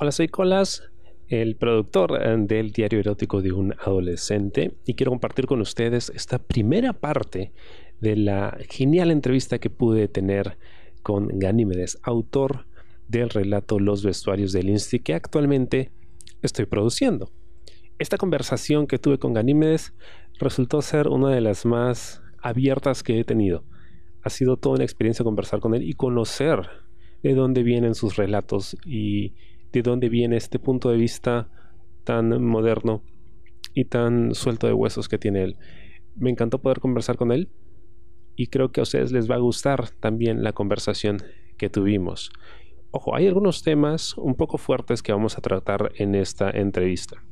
Hola, soy Colas, el productor eh, del diario erótico de un adolescente, y quiero compartir con ustedes esta primera parte de la genial entrevista que pude tener con Ganímedes, autor del relato Los vestuarios del Insti, que actualmente estoy produciendo. Esta conversación que tuve con Ganímedes resultó ser una de las más abiertas que he tenido. Ha sido toda una experiencia conversar con él y conocer de dónde vienen sus relatos y de dónde viene este punto de vista tan moderno y tan suelto de huesos que tiene él. Me encantó poder conversar con él y creo que a ustedes les va a gustar también la conversación que tuvimos. Ojo, hay algunos temas un poco fuertes que vamos a tratar en esta entrevista.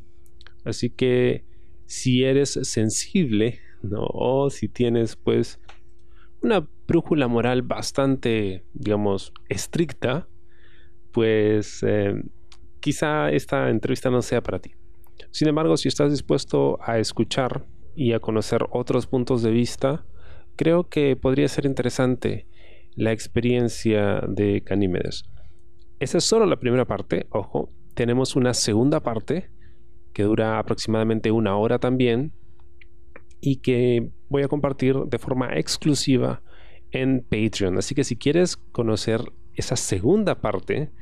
Así que si eres sensible o si tienes pues una brújula moral bastante, digamos, estricta, pues eh, quizá esta entrevista no sea para ti. Sin embargo, si estás dispuesto a escuchar y a conocer otros puntos de vista, creo que podría ser interesante la experiencia de Canímedes. Esa es solo la primera parte, ojo, tenemos una segunda parte que dura aproximadamente una hora también y que voy a compartir de forma exclusiva en Patreon. Así que si quieres conocer esa segunda parte,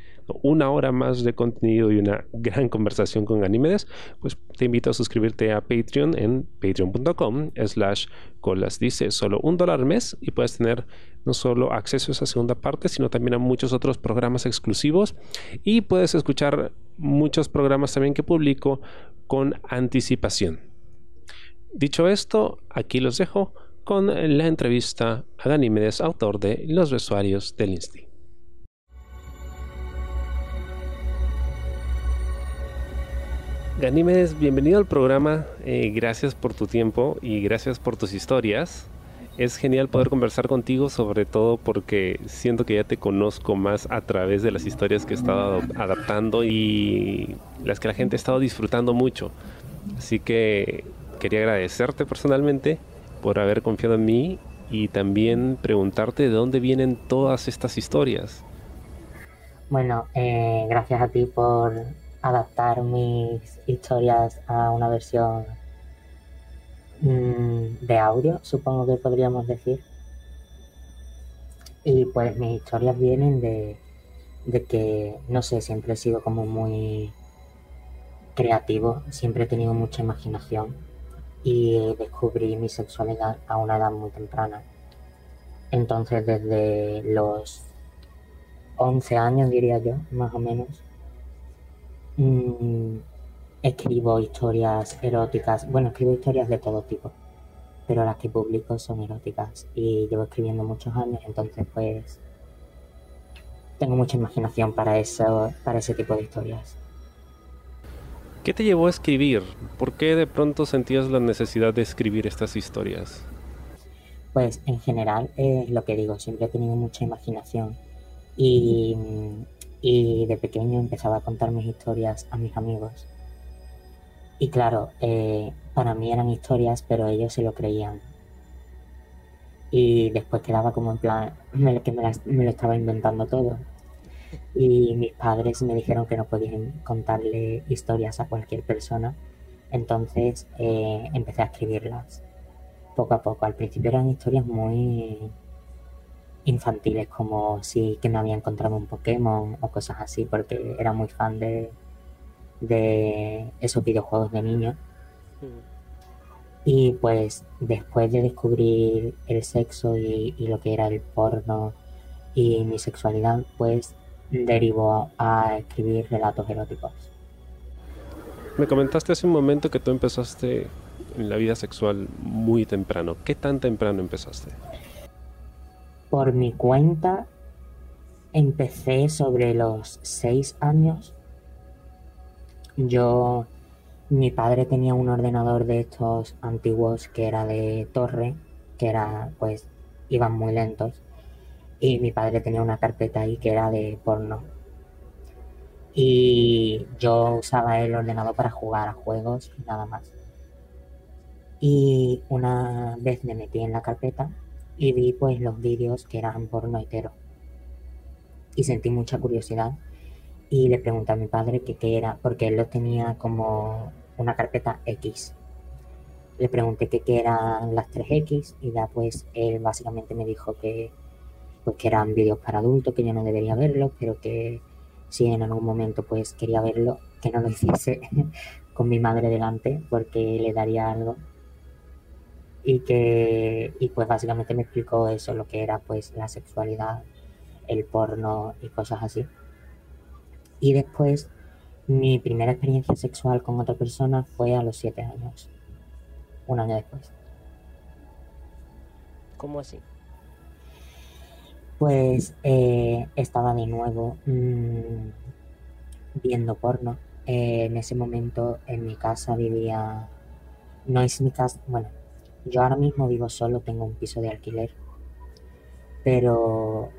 una hora más de contenido y una gran conversación con Ganímedes, pues te invito a suscribirte a Patreon en patreon.com slash colas. Dice solo un dólar al mes y puedes tener no solo acceso a esa segunda parte, sino también a muchos otros programas exclusivos y puedes escuchar muchos programas también que publico con anticipación. Dicho esto, aquí los dejo con la entrevista a Ganímedes, autor de Los vestuarios del Insti. Ganímedes, bienvenido al programa. Eh, gracias por tu tiempo y gracias por tus historias. Es genial poder conversar contigo, sobre todo porque siento que ya te conozco más a través de las historias que he estado adaptando y las que la gente ha estado disfrutando mucho. Así que quería agradecerte personalmente por haber confiado en mí y también preguntarte de dónde vienen todas estas historias. Bueno, eh, gracias a ti por adaptar mis historias a una versión mm, de audio, supongo que podríamos decir. Y pues mis historias vienen de, de que, no sé, siempre he sido como muy creativo, siempre he tenido mucha imaginación y descubrí mi sexualidad a una edad muy temprana. Entonces desde los 11 años diría yo, más o menos, Mm, escribo historias eróticas. Bueno, escribo historias de todo tipo, pero las que publico son eróticas y llevo escribiendo muchos años, entonces pues tengo mucha imaginación para eso, para ese tipo de historias. ¿Qué te llevó a escribir? ¿Por qué de pronto sentías la necesidad de escribir estas historias? Pues en general es lo que digo, siempre he tenido mucha imaginación y y de pequeño empezaba a contar mis historias a mis amigos. Y claro, eh, para mí eran historias, pero ellos se lo creían. Y después quedaba como en plan, que me, lo estaba inventando todo. Y mis padres me dijeron que no podían contarle historias a cualquier persona. Entonces eh, empecé a escribirlas poco a poco. Al principio eran historias muy infantiles como si que me había encontrado un Pokémon o cosas así porque era muy fan de, de esos videojuegos de niños. Mm. Y pues después de descubrir el sexo y, lo que era el porno y mi sexualidad, pues derivó a escribir relatos eróticos. Me comentaste hace un momento que tú empezaste en la vida sexual muy temprano. ¿Qué tan temprano empezaste? Por mi cuenta empecé sobre los seis años. Yo, mi padre tenía un ordenador de estos antiguos que era de torre, que era, pues, iban muy lentos. Y mi padre tenía una carpeta ahí que era de porno. Y yo usaba el ordenador para jugar a juegos, nada más. Y una vez me metí en la carpeta y vi pues los vídeos que eran porno hetero. Y sentí mucha curiosidad y le pregunté a mi padre qué era, porque él lo tenía como una carpeta X. Le pregunté qué eran las 3X y ya pues él básicamente me dijo que pues que eran vídeos para adultos, que yo no debería verlos, pero que si en algún momento pues quería verlo, que no lo hiciese con mi madre delante porque le daría algo. Y que y pues básicamente me explicó eso, lo que era pues la sexualidad, el porno y cosas así. Y después, mi primera experiencia sexual con otra persona fue a los siete años. Un año después. ¿Cómo así? Pues eh, estaba de nuevo mmm, viendo porno. Eh, en ese momento en mi casa vivía... No es mi casa... Bueno, yo ahora mismo vivo solo, tengo un piso de alquiler. Pero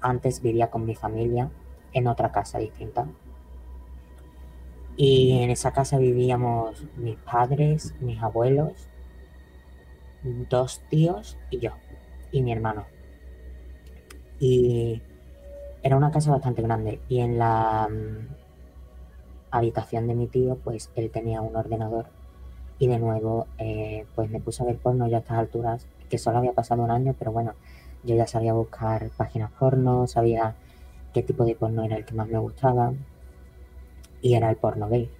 antes vivía con mi familia en otra casa distinta. Y en esa casa vivíamos mis padres, mis abuelos, dos tíos y yo, y mi hermano. Y era una casa bastante grande. Y en la mm, habitación de mi tío, pues él tenía un ordenador. Y de nuevo, eh, pues me puse a ver porno ya a estas alturas, que solo había pasado un año, pero bueno, yo ya sabía buscar páginas porno, sabía qué tipo de porno era el que más me gustaba y era el porno gay.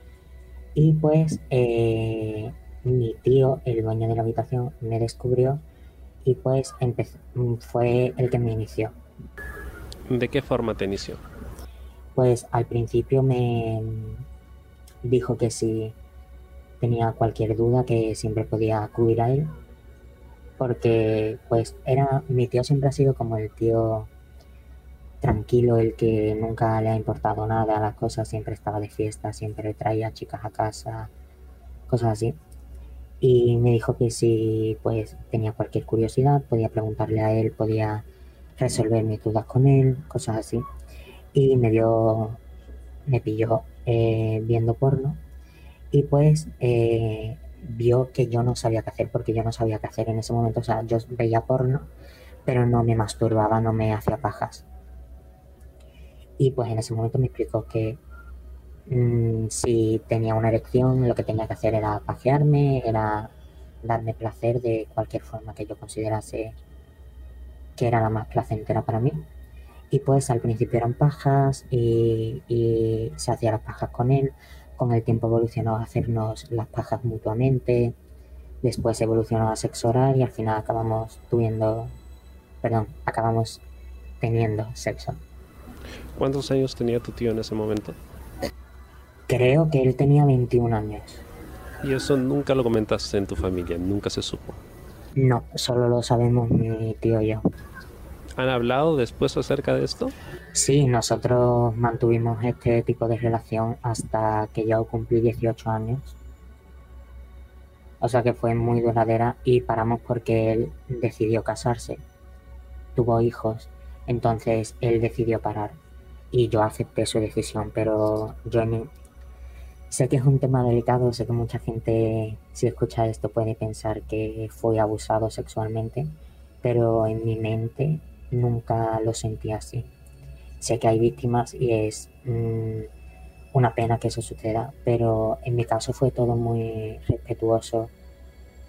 Y pues eh, mi tío, el dueño de la habitación, me descubrió y pues empezó, fue el que me inició. ¿De qué forma te inició? Pues al principio me dijo que si tenía cualquier duda que siempre podía acudir a él porque pues era mi tío siempre ha sido como el tío tranquilo, el que nunca le ha importado nada a las cosas, siempre estaba de fiesta, siempre traía chicas a casa, cosas así. Y me dijo que si pues tenía cualquier curiosidad, podía preguntarle a él, podía resolver mis dudas con él, cosas así. Y me dio, me pilló eh, viendo porno. Y pues eh, vio que yo no sabía qué hacer porque yo no sabía qué hacer en ese momento. O sea, yo veía porno, pero no me masturbaba, no me hacía pajas. Y pues en ese momento me explicó que mmm, si tenía una erección, lo que tenía que hacer era pajearme, era darme placer de cualquier forma que yo considerase que era la más placentera para mí. Y pues al principio eran pajas y, y se hacía las pajas con él, con el tiempo evolucionó a hacernos las pajas mutuamente, después evolucionó a sexo oral y al final acabamos tuviendo, perdón, acabamos teniendo sexo. ¿Cuántos años tenía tu tío en ese momento? Creo que él tenía 21 años. ¿Y eso nunca lo comentaste en tu familia? ¿Nunca se supo? No, solo lo sabemos mi tío y yo. ¿Han hablado después acerca de esto? Sí, nosotros mantuvimos este tipo de relación hasta que yo cumplí 18 años. O sea que fue muy duradera y paramos porque él decidió casarse. Tuvo hijos, entonces él decidió parar. Y yo acepté su decisión, pero yo sé que es un tema delicado, sé que mucha gente si escucha esto puede pensar que fui abusado sexualmente, pero en mi mente nunca lo sentí así. Sé que hay víctimas y es mmm, una pena que eso suceda, pero en mi caso fue todo muy respetuoso.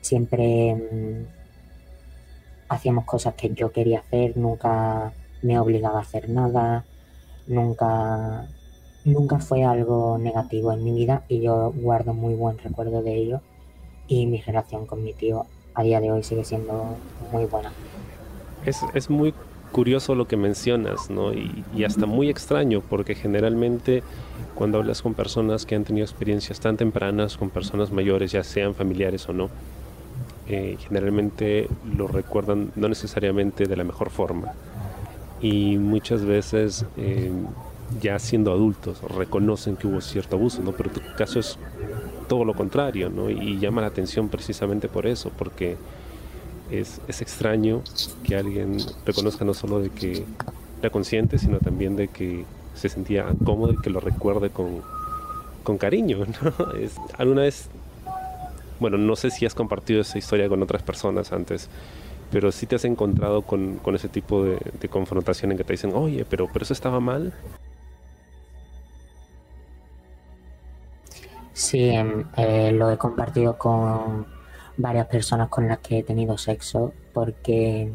Siempre mmm, hacíamos cosas que yo quería hacer, nunca me obligaba a hacer nada, nunca nunca fue algo negativo en mi vida y yo guardo muy buen recuerdo de ello y mi relación con mi tío a día de hoy sigue siendo muy buena. Es, es muy curioso lo que mencionas, ¿no? Y, y, hasta muy extraño, porque generalmente cuando hablas con personas que han tenido experiencias tan tempranas, con personas mayores, ya sean familiares o no, eh, generalmente lo recuerdan no necesariamente de la mejor forma. Y muchas veces, eh, ya siendo adultos, reconocen que hubo cierto abuso, ¿no? Pero tu caso es todo lo contrario, ¿no? Y llama la atención precisamente por eso, porque es, es, extraño que alguien reconozca no solo de que era consciente, sino también de que se sentía cómodo y que lo recuerde con, con cariño. alguna vez, bueno, no sé si has compartido esa historia con otras personas antes, pero sí te has encontrado con, ese tipo de, confrontación en que te dicen, oye, pero, pero eso estaba mal. Sí, em, eh, lo he compartido con varias personas con las que he tenido sexo porque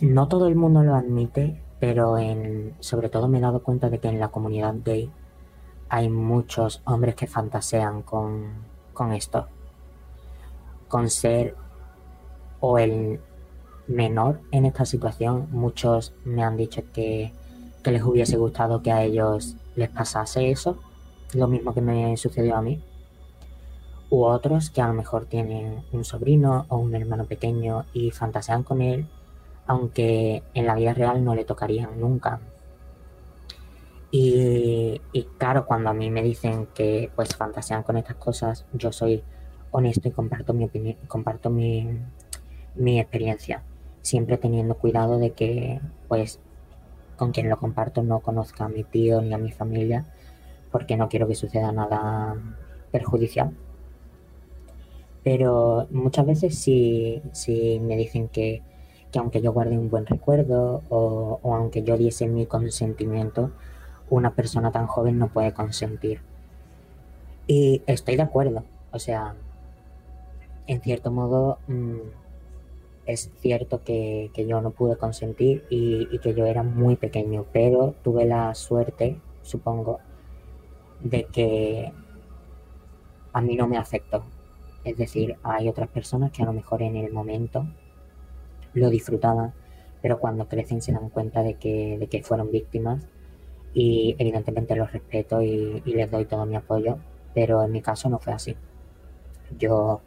no todo el mundo lo admite, pero en, sobre todo me he dado cuenta de que en la comunidad gay hay muchos hombres que fantasean con, con esto, con ser o el menor en esta situación. Muchos me han dicho que, les hubiese gustado que a ellos les pasase eso, lo mismo que me sucedió a mí. U otros que a lo mejor tienen un sobrino o un hermano pequeño y fantasean con él, aunque en la vida real no le tocarían nunca. Y, claro, cuando a mí me dicen que pues fantasean con estas cosas, yo soy honesto y comparto mi opinión, comparto mi, mi experiencia, siempre teniendo cuidado de que, pues, con quien lo comparto no conozca a mi tío ni a mi familia, porque no quiero que suceda nada perjudicial. Pero muchas veces sí, sí me dicen que, que, aunque yo guarde un buen recuerdo o, o aunque yo diese mi consentimiento, una persona tan joven no puede consentir. Y estoy de acuerdo. O sea, en cierto modo, mmm, es cierto que, yo no pude consentir y, que yo era muy pequeño, pero tuve la suerte, supongo, de que a mí no me afectó. Es decir, hay otras personas que a lo mejor en el momento lo disfrutaban, pero cuando crecen se dan cuenta de que, de que fueron víctimas y evidentemente los respeto y, y les doy todo mi apoyo, pero en mi caso no fue así. Yo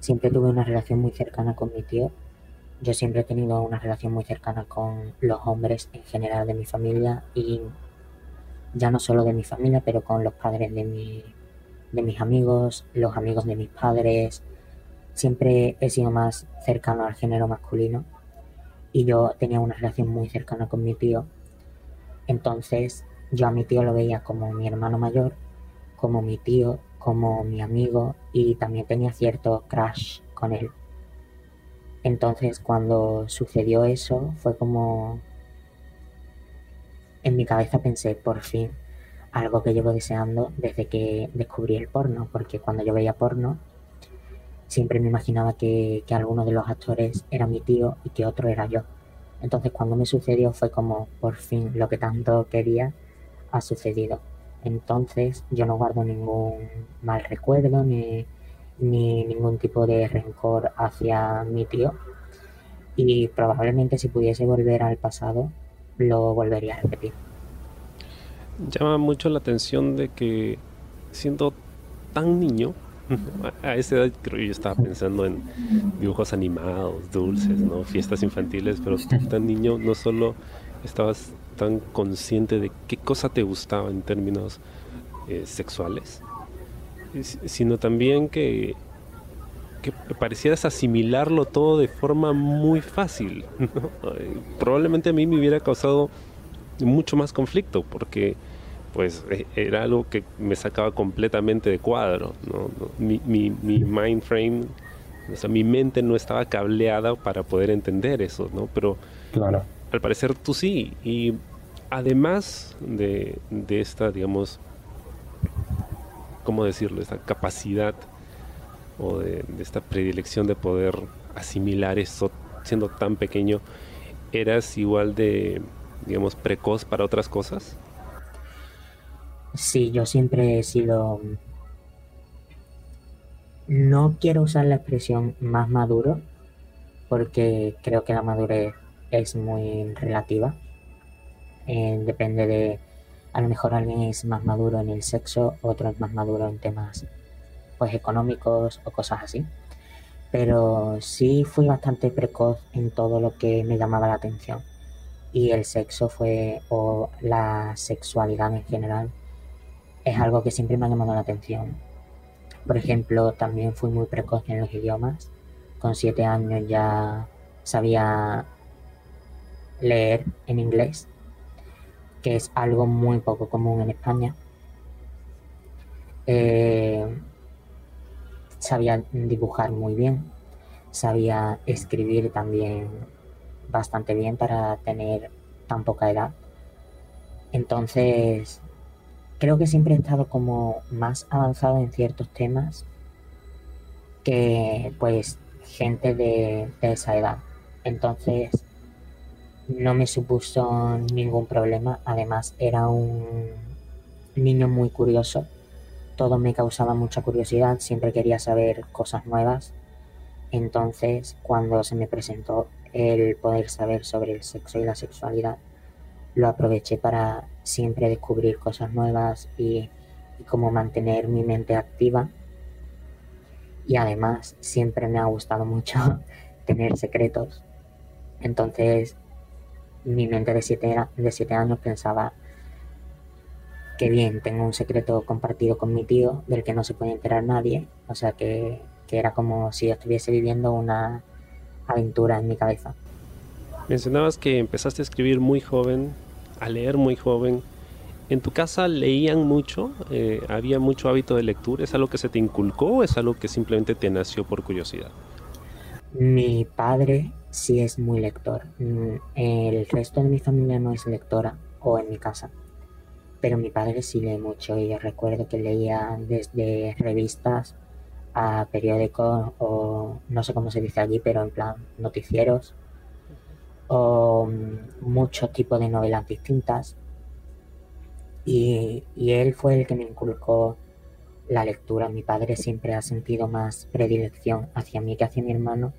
Siempre tuve una relación muy cercana con mi tío. Yo siempre he tenido una relación muy cercana con los hombres en general de mi familia y ya no solo de mi familia, pero con los padres de, mi, de mis amigos, los amigos de mis padres. Siempre he sido más cercano al género masculino y yo tenía una relación muy cercana con mi tío. Entonces yo a mi tío lo veía como mi hermano mayor, como mi tío como mi amigo y también tenía cierto crash con él. Entonces cuando sucedió eso fue como... En mi cabeza pensé, por fin, algo que llevo deseando desde que descubrí el porno, porque cuando yo veía porno siempre me imaginaba que, que alguno de los actores era mi tío y que otro era yo. Entonces cuando me sucedió fue como, por fin, lo que tanto quería ha sucedido. Entonces yo no guardo ningún mal recuerdo ni, ningún tipo de rencor hacia mi tío. Y probablemente si pudiese volver al pasado, lo volvería a repetir. Llama mucho la atención de que siendo tan niño, a esa edad creo yo estaba pensando en dibujos animados, dulces, ¿no? fiestas infantiles, pero tan niño no solo estabas tan consciente de qué cosa te gustaba en términos eh, sexuales, sino también que, que parecieras asimilarlo todo de forma muy fácil. Probablemente a mí me hubiera causado mucho más conflicto porque pues e, era algo que me sacaba completamente de cuadro. Mi, mi, mi, mind frame, o sea, mi mente no estaba cableada para poder entender eso, ¿no? Pero claro al parecer tú sí. Y además de, esta, digamos, ¿cómo decirlo? Esta capacidad o de, esta predilección de poder asimilar eso siendo tan pequeño, ¿eras igual de, digamos, precoz para otras cosas? Sí, yo siempre he sido... No quiero usar la expresión más maduro, porque creo que la madurez es muy relativa. Eh, depende de, a lo mejor alguien es más maduro en el sexo, otro es más maduro en temas pues económicos o cosas así. Pero sí fui bastante precoz en todo lo que me llamaba la atención. Y el sexo fue, o la sexualidad en general, es algo que siempre me ha llamado la atención. Por ejemplo, también fui muy precoz en los idiomas. Con siete años ya sabía leer en inglés, que es algo muy poco común en España. Eh, sabía dibujar muy bien. sabía escribir también bastante bien para tener tan poca edad. Entonces, creo que siempre he estado como más avanzado en ciertos temas que pues gente de, de esa edad. Entonces, no me supuso ningún problema. Además, era un niño muy curioso. Todo me causaba mucha curiosidad. Siempre quería saber cosas nuevas. Entonces, cuando se me presentó el poder saber sobre el sexo y la sexualidad, lo aproveché para siempre descubrir cosas nuevas y, cómo mantener mi mente activa. Y además, siempre me ha gustado mucho tener secretos. Entonces, mi mente de siete, de siete años pensaba que bien, tengo un secreto compartido con mi tío del que no se puede enterar nadie. O sea que, que era como si yo estuviese viviendo una aventura en mi cabeza. Mencionabas que empezaste a escribir muy joven, a leer muy joven. ¿En tu casa leían mucho? Eh, ¿Había mucho hábito de lectura? ¿Es algo que se te inculcó o es algo que simplemente te nació por curiosidad? Mi padre sí es muy lector. Mm, El resto de mi familia no es lectora, o en mi casa. Pero mi padre sí lee mucho y yo recuerdo que leía desde revistas a periódicos o no sé cómo se dice allí, pero en plan noticieros o mm, muchos tipos de novelas distintas. Y, y él fue el que me inculcó la lectura. Mi padre siempre ha sentido más predilección hacia mí que hacia mi hermano.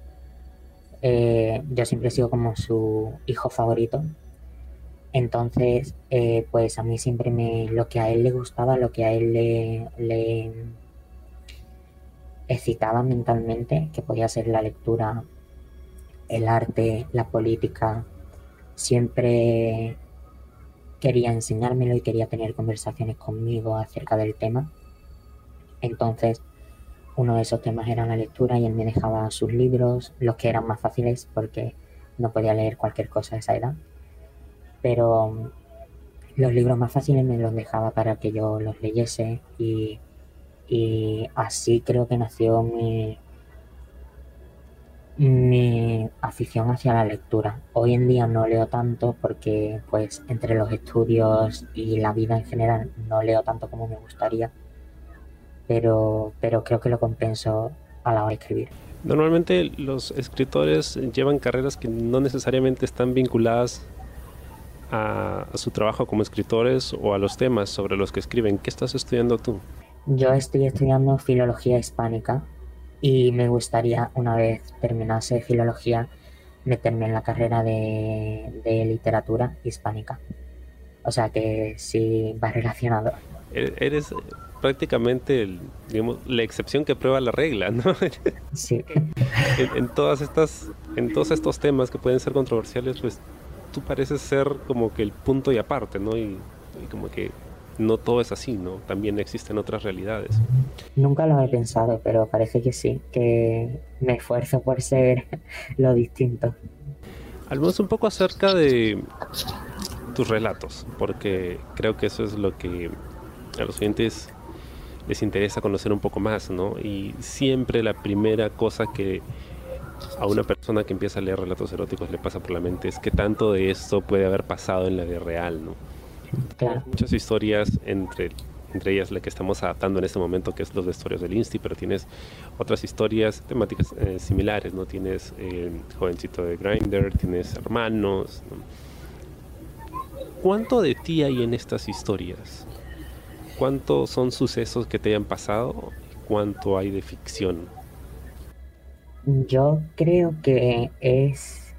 Eh, yo siempre he sido como su hijo favorito. Entonces, eh, pues a mí siempre me lo que a él le gustaba, lo que a él le, le excitaba mentalmente, que podía ser la lectura, el arte, la política, siempre quería enseñármelo y quería tener conversaciones conmigo acerca del tema. Entonces, uno de esos temas era la lectura y él me dejaba sus libros, los que eran más fáciles porque no podía leer cualquier cosa a esa edad. Pero los libros más fáciles me los dejaba para que yo los leyese y, y así creo que nació mi, mi afición hacia la lectura. Hoy en día no leo tanto porque pues entre los estudios y la vida en general no leo tanto como me gustaría pero, pero creo que lo compenso a la hora de escribir. Normalmente los escritores llevan carreras que no necesariamente están vinculadas a, a, su trabajo como escritores o a los temas sobre los que escriben. ¿Qué estás estudiando tú? Yo estoy estudiando filología hispánica y me gustaría, una vez terminase filología, meterme en la carrera de, de literatura hispánica. O sea que sí va relacionado. E-, eres prácticamente el, digamos, la excepción que prueba la regla, ¿no? Sí. en, en, todas estas, en todos estos temas que pueden ser controversiales, pues tú pareces ser como que el punto y aparte, ¿no? Y, y como que no todo es así, ¿no? También existen otras realidades. Nunca lo he pensado, pero parece que sí, que me esfuerzo por ser lo distinto. Hablamos un poco acerca de tus relatos, porque creo que eso es lo que a los oyentes les interesa conocer un poco más, ¿no? Y siempre la primera cosa que a una persona que empieza a leer relatos eróticos le pasa por la mente es que tanto de esto puede haber pasado en la vida real, ¿no? Claro. Muchas historias entre entre ellas la que estamos adaptando en este momento, que es los vestuarios del Insti, pero tienes otras historias temáticas eh, similares, ¿no? Tienes eh, Jovencito de Grinder, tienes Hermanos. ¿no? ¿Cuánto de ti hay en estas historias? ¿Cuántos son sucesos que te hayan pasado? ¿Cuánto hay de ficción? Yo creo que es...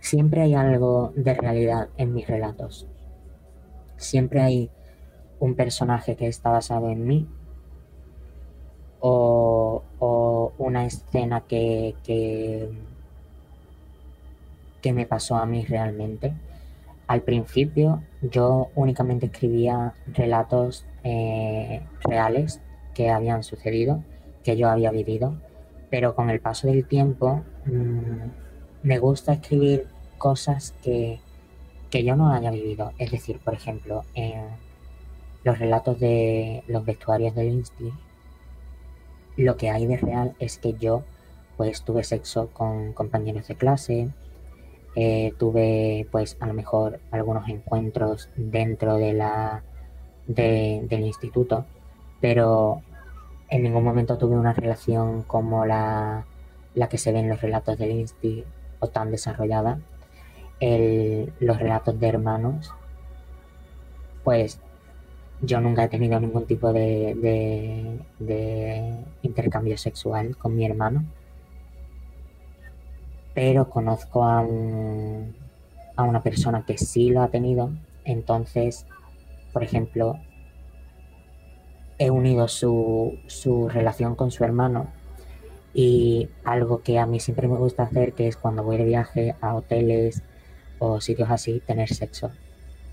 Siempre hay algo de realidad en mis relatos. Siempre hay un personaje que está basado en mí o, una escena que, que, me pasó a mí realmente. Al principio yo únicamente escribía relatos eh, reales que habían sucedido, que yo había vivido, pero con el paso del tiempo mmm, me gusta escribir cosas que, que, yo no haya vivido. Es decir, por ejemplo, en los relatos de los vestuarios del Insti, lo que hay de real es que yo pues tuve sexo con compañeros de clase, eh, tuve pues a lo mejor algunos encuentros dentro de la del instituto, pero en ningún momento tuve una relación como la, la que se ve en los relatos del Insti o tan desarrollada. El, los relatos de hermanos, pues yo nunca he tenido ningún tipo de, de, intercambio sexual con mi hermano, pero conozco a, a una persona que sí lo ha tenido, entonces, por ejemplo, he unido su, su relación con su hermano y algo que a mí siempre me gusta hacer, que es cuando voy de viaje a hoteles o sitios así, tener sexo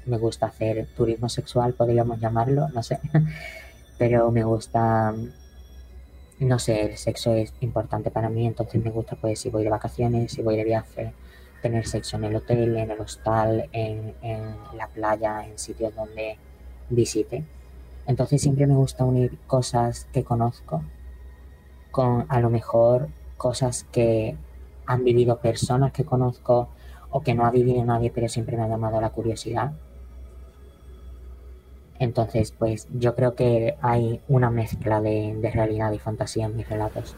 me gusta hacer turismo sexual, podríamos llamarlo, no sé, pero me gusta, no sé, el sexo es importante para mí, entonces me gusta pues si voy de vacaciones, si voy de viaje, tener sexo en el hotel, en el hostal, en, en la playa, en sitios donde visite. Entonces siempre me gusta unir cosas que conozco con a lo mejor cosas que han vivido personas que conozco o que no ha vivido nadie, pero siempre me ha llamado la curiosidad. Entonces, pues yo creo que hay una mezcla de, realidad y fantasía en mis relatos.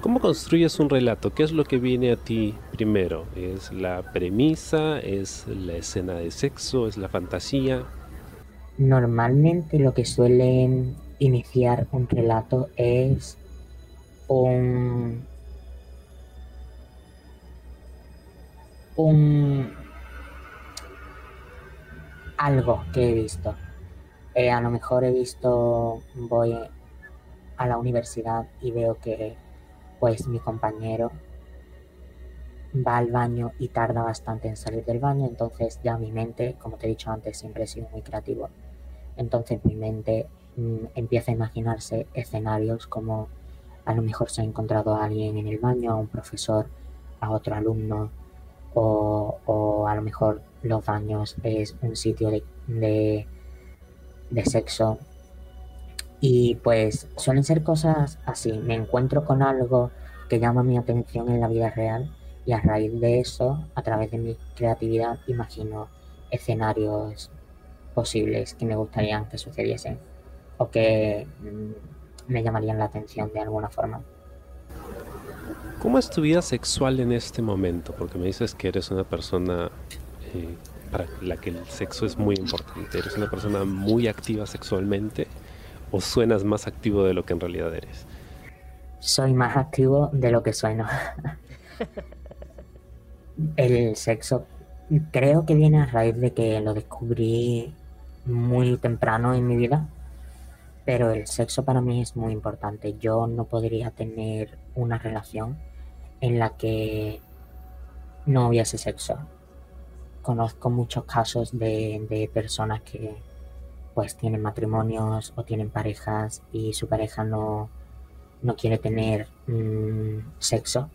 ¿Cómo construyes un relato? ¿Qué es lo que viene a ti primero? ¿Es la premisa? ¿Es la escena de sexo? ¿Es la fantasía? Normalmente lo que suele iniciar un relato es un, un algo que he visto eh, a lo mejor he visto, voy a la universidad y veo que pues mi compañero va al baño y tarda bastante en salir del baño, entonces ya mi mente, como te he dicho antes, siempre he sido muy creativo. Entonces mi mente mm, empieza a imaginarse escenarios como a lo mejor se ha encontrado a alguien en el baño, a un profesor, a otro alumno, o, a lo mejor los baños es un sitio de de sexo. Y pues suelen ser cosas así. Me encuentro con algo que llama mi atención en la vida real y a raíz de eso, a través de mi creatividad, imagino escenarios posibles que me gustarían que sucediesen o que mm, me llamarían la atención de alguna forma. ¿Cómo es tu vida sexual en este momento? Porque me dices que eres una persona eh, para la que el sexo es muy importante? ¿Eres una persona muy activa sexualmente o suenas más activo de lo que en realidad eres? Soy más activo de lo que sueno. el sexo creo que viene a raíz de que lo descubrí muy temprano en mi vida, pero el sexo para mí es muy importante. Yo no podría tener una relación en la que no hubiese sexo conozco muchos casos de, personas que pues tienen matrimonios o tienen parejas y su pareja no, no quiere tener mm, sexo,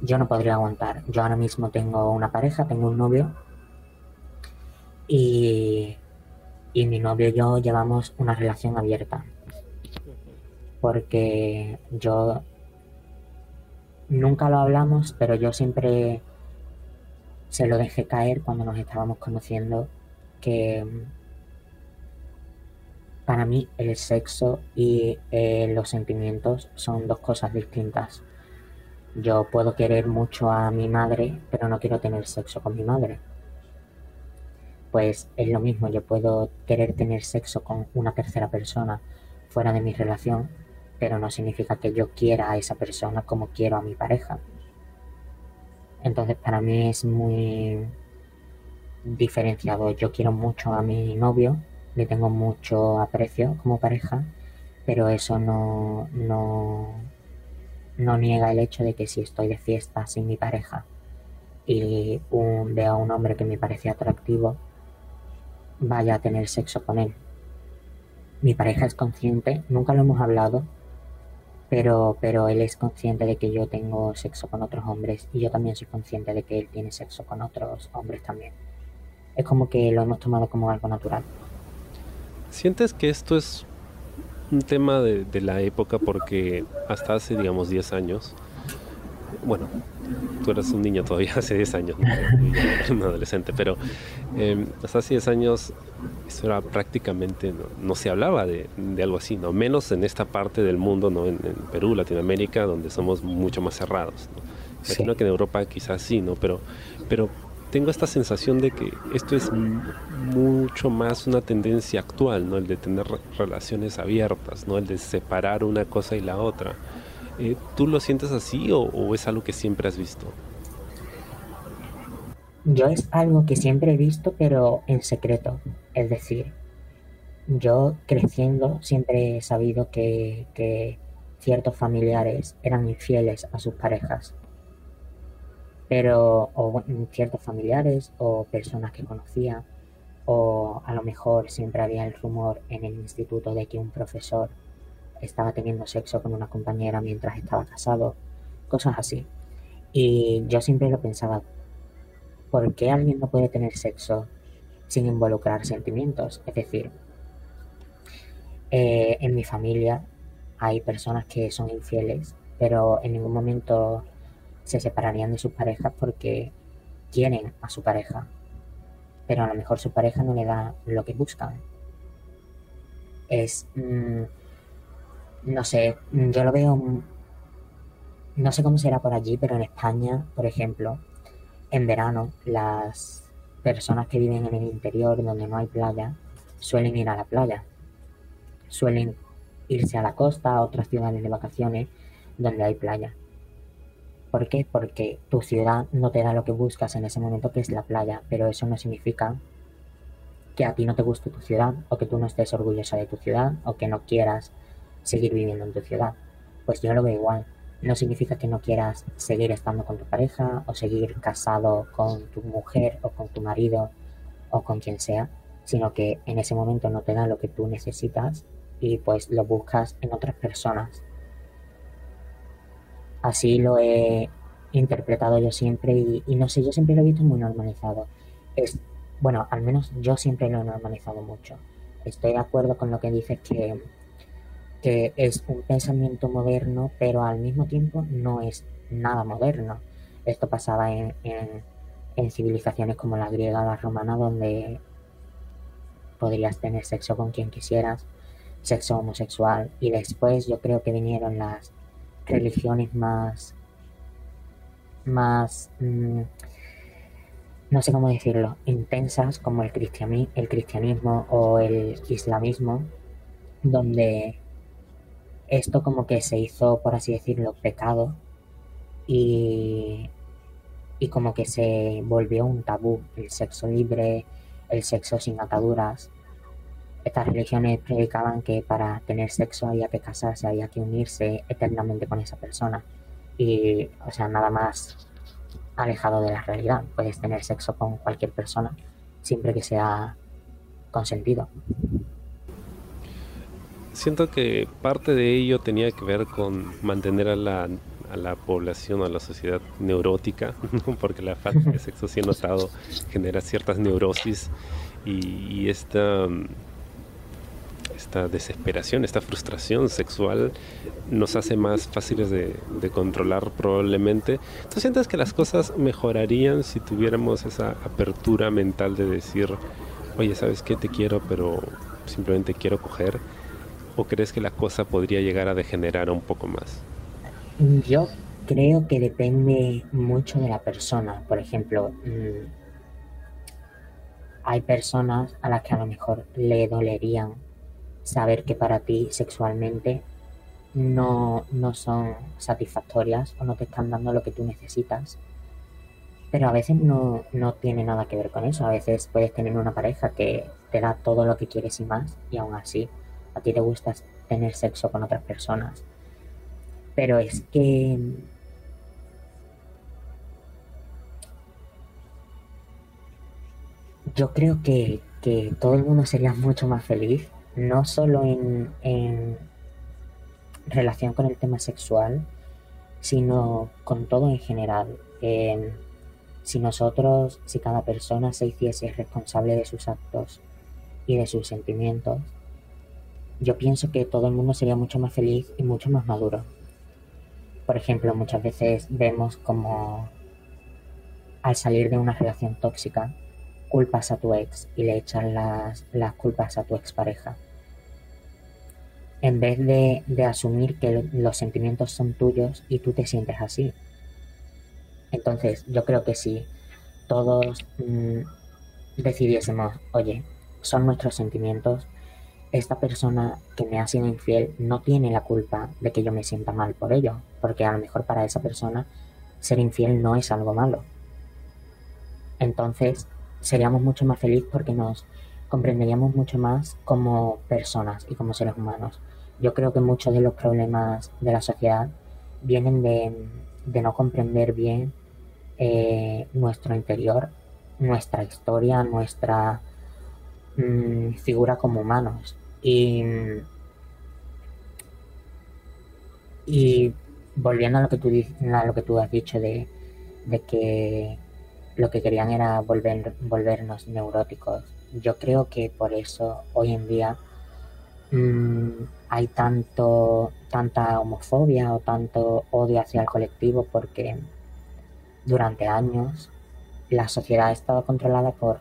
yo no podría aguantar. Yo ahora mismo tengo una pareja, tengo un novio y, y mi novio y yo llevamos una relación abierta. Porque yo nunca lo hablamos, pero yo siempre se lo dejé caer cuando nos estábamos conociendo que mm, para mí el sexo y eh, los sentimientos son dos cosas distintas. Yo puedo querer mucho a mi madre, pero no quiero tener sexo con mi madre. Pues es lo mismo, yo puedo querer tener sexo con una tercera persona fuera de mi relación, pero no significa que yo quiera a esa persona como quiero a mi pareja. Entonces para mí es muy diferenciado. Yo quiero mucho a mi novio, le tengo mucho aprecio como pareja, pero eso no, no, no niega el hecho de que si estoy de fiesta sin mi pareja y veo a un hombre que me parece atractivo, vaya a tener sexo con él. Mi pareja es consciente, nunca lo hemos hablado, pero, pero él es consciente de que yo tengo sexo con otros hombres y yo también soy consciente de que él tiene sexo con otros hombres también. Es como que lo hemos tomado como algo natural. ¿Sientes que esto es un tema de, de la época porque hasta hace, digamos, 10 años bueno, tú eras un niño todavía hace 10 años, un adolescente, pero eh, hasta hace 10 años eso era prácticamente, no, se hablaba de, algo así, ¿no? menos en esta parte del mundo, ¿no? en, Perú, Latinoamérica, donde somos mucho más cerrados. ¿no? Imagino que en Europa quizás sí, ¿no? Pero, pero tengo esta sensación de que esto es mucho más una tendencia actual, ¿no? El de tener relaciones abiertas, ¿no? El de separar una cosa y la otra. Eh, ¿Tú lo sientes así o, es algo que siempre has visto? Yo es algo que siempre he visto, pero en secreto. Es decir, yo creciendo siempre he sabido que, ciertos familiares eran infieles a sus parejas pero o ciertos familiares o personas que conocía o a lo mejor siempre había el rumor en el instituto de que un profesor estaba teniendo sexo con una compañera mientras estaba casado, cosas así. Y yo siempre lo pensaba, ¿por qué alguien no puede tener sexo sin involucrar sentimientos? Es decir, eh, en mi familia hay personas que son infieles, pero en ningún momento se separarían de sus parejas porque quieren a su pareja, pero a lo mejor su pareja no le da lo que buscan. Es, mm, no sé, yo lo veo, no sé cómo será por allí, pero en España, por ejemplo, en verano las personas que viven en el interior donde no hay playa suelen ir a la playa, suelen irse a la costa, a otras ciudades de vacaciones donde hay playa. ¿Por qué? Porque tu ciudad no te da lo que buscas en ese momento, que es la playa, pero eso no significa que a ti no te guste tu ciudad, o que tú no estés orgullosa de tu ciudad, o que no quieras seguir viviendo en tu ciudad. Pues yo lo veo igual. No significa que no quieras seguir estando con tu pareja, o seguir casado con tu mujer, o con tu marido, o con quien sea, sino que en ese momento no te da lo que tú necesitas y pues lo buscas en otras personas Así lo he interpretado yo siempre y, no sé, yo siempre lo he visto muy normalizado. Es, bueno, al menos yo siempre lo he normalizado mucho. Estoy de acuerdo con lo que dices que, que es un pensamiento moderno, pero al mismo tiempo no es nada moderno. Esto pasaba en, en civilizaciones como la griega o la romana, donde podrías tener sexo con quien quisieras, sexo homosexual, y después yo creo que vinieron las religiones más, más, mm, no sé cómo decirlo, intensas como el, el cristianismo o el islamismo, donde esto como que se hizo, por así decirlo, pecado y, y como que se volvió un tabú, el sexo libre, el sexo sin ataduras, estas religiones predicaban que para tener sexo había que casarse, había que unirse eternamente con esa persona. Y, o sea, nada más alejado de la realidad. Puedes tener sexo con cualquier persona, siempre que sea consentido. Siento que parte de ello tenía que ver con mantener a la, a la población, a la sociedad neurótica, porque la falta de sexo, sí he notado, genera ciertas neurosis y, esta esta desesperación, esta frustración sexual nos hace más fáciles de, controlar probablemente. ¿Tú sientes que las cosas mejorarían si tuviéramos esa apertura mental de decir, oye, ¿sabes qué? Te quiero, pero simplemente quiero coger? ¿O crees que la cosa podría llegar a degenerar un poco más? Yo creo que depende mucho de la persona. Por ejemplo, mm, hay personas a las que a lo mejor le dolerían saber que para ti sexualmente no, no son satisfactorias o no te están dando lo que tú necesitas. Pero a veces no, no tiene nada que ver con eso. A veces puedes tener una pareja que te da todo lo que quieres y más y aún así a ti te gusta tener sexo con otras personas. Pero es que yo creo que, que todo el mundo sería mucho más feliz no solo en, relación con el tema sexual, sino con todo en general. si nosotros, si cada persona se hiciese responsable de sus actos y de sus sentimientos, yo pienso que todo el mundo sería mucho más feliz y mucho más maduro. por ejemplo, muchas veces vemos como al salir de una relación tóxica, culpas a tu ex y le echan las, las culpas a tu expareja. En vez de, de asumir que los sentimientos son tuyos y tú te sientes así. Entonces, yo creo que si todos mm, decidiésemos, oye, son nuestros sentimientos, esta persona que me ha sido infiel no tiene la culpa de que yo me sienta mal por ello, porque a lo mejor para esa persona ser infiel no es algo malo. Entonces seríamos mucho más felices porque nos comprenderíamos mucho más como personas y como seres humanos. Yo creo que muchos de los problemas de la sociedad vienen de, no comprender bien eh, nuestro interior, nuestra historia, nuestra mm, figura como humanos. Y, y volviendo a lo que tú, a lo que tú has dicho de, que lo que querían era volver, volvernos neuróticos, yo creo que por eso hoy en día mm, hay tanto tanta homofobia o tanto odio hacia el colectivo porque durante años la sociedad ha estado controlada por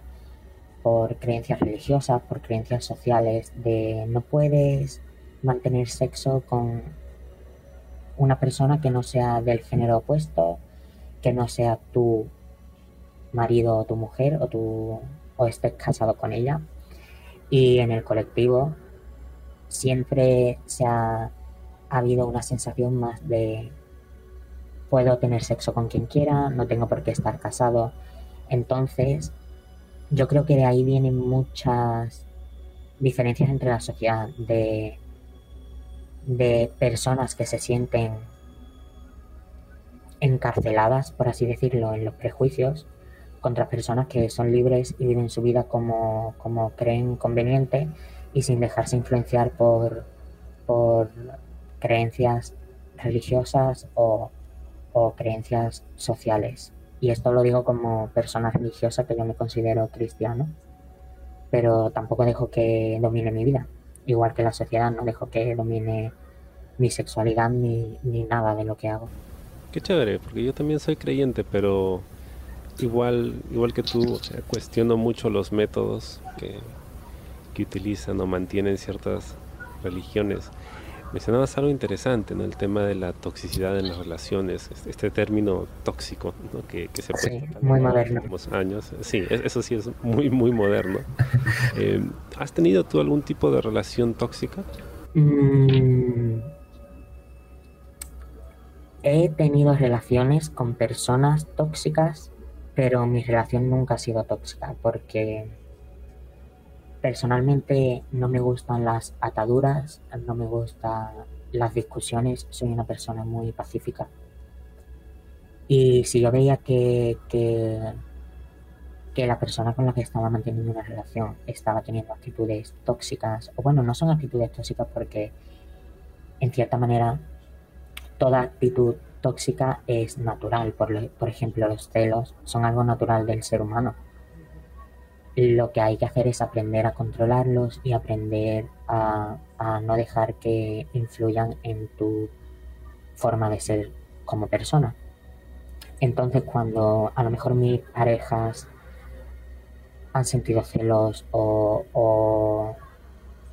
por creencias religiosas, por creencias sociales, de no puedes mantener sexo con una persona que no sea del género opuesto, que no sea tu marido o tu mujer o, tu, o estés casado con ella. Y en el colectivo siempre se ha, ha habido una sensación más de puedo tener sexo con quien quiera, no tengo por qué estar casado. Entonces, yo creo que de ahí vienen muchas diferencias entre la sociedad de, de personas que se sienten encarceladas, por así decirlo, en los prejuicios, contra personas que son libres y viven su vida como, como creen conveniente y sin dejarse influenciar por, por creencias religiosas o, o creencias sociales. Y esto lo digo como persona religiosa que yo me considero cristiano, pero tampoco dejo que domine mi vida. Igual que la sociedad no dejo que domine mi sexualidad ni, nada de lo que hago. Qué chévere, porque yo también soy creyente, pero igual, igual que tú, cuestiono mucho los métodos que, que utilizan o mantienen ciertas religiones. Mencionabas algo interesante, ¿no? El tema de la toxicidad en las relaciones, este, término tóxico, ¿no? Que, se puede sí, muy moderno. En años. Sí, eso sí es muy, muy moderno. Eh, ¿Has tenido tú algún tipo de relación tóxica? Mm, he tenido relaciones con personas tóxicas, pero mi relación nunca ha sido tóxica porque Personalmente no me gustan las ataduras, no me gustan las discusiones, soy una persona muy pacífica. Y si yo veía que, que, la persona con la que estaba manteniendo una relación estaba teniendo actitudes tóxicas, o bueno, no son actitudes tóxicas porque en cierta manera toda actitud tóxica es natural. Por, por ejemplo, los celos son algo natural del ser humano lo que hay que hacer es aprender a controlarlos y aprender a, no dejar que influyan en tu forma de ser como persona. Entonces cuando a lo mejor mis parejas han sentido celos o, o,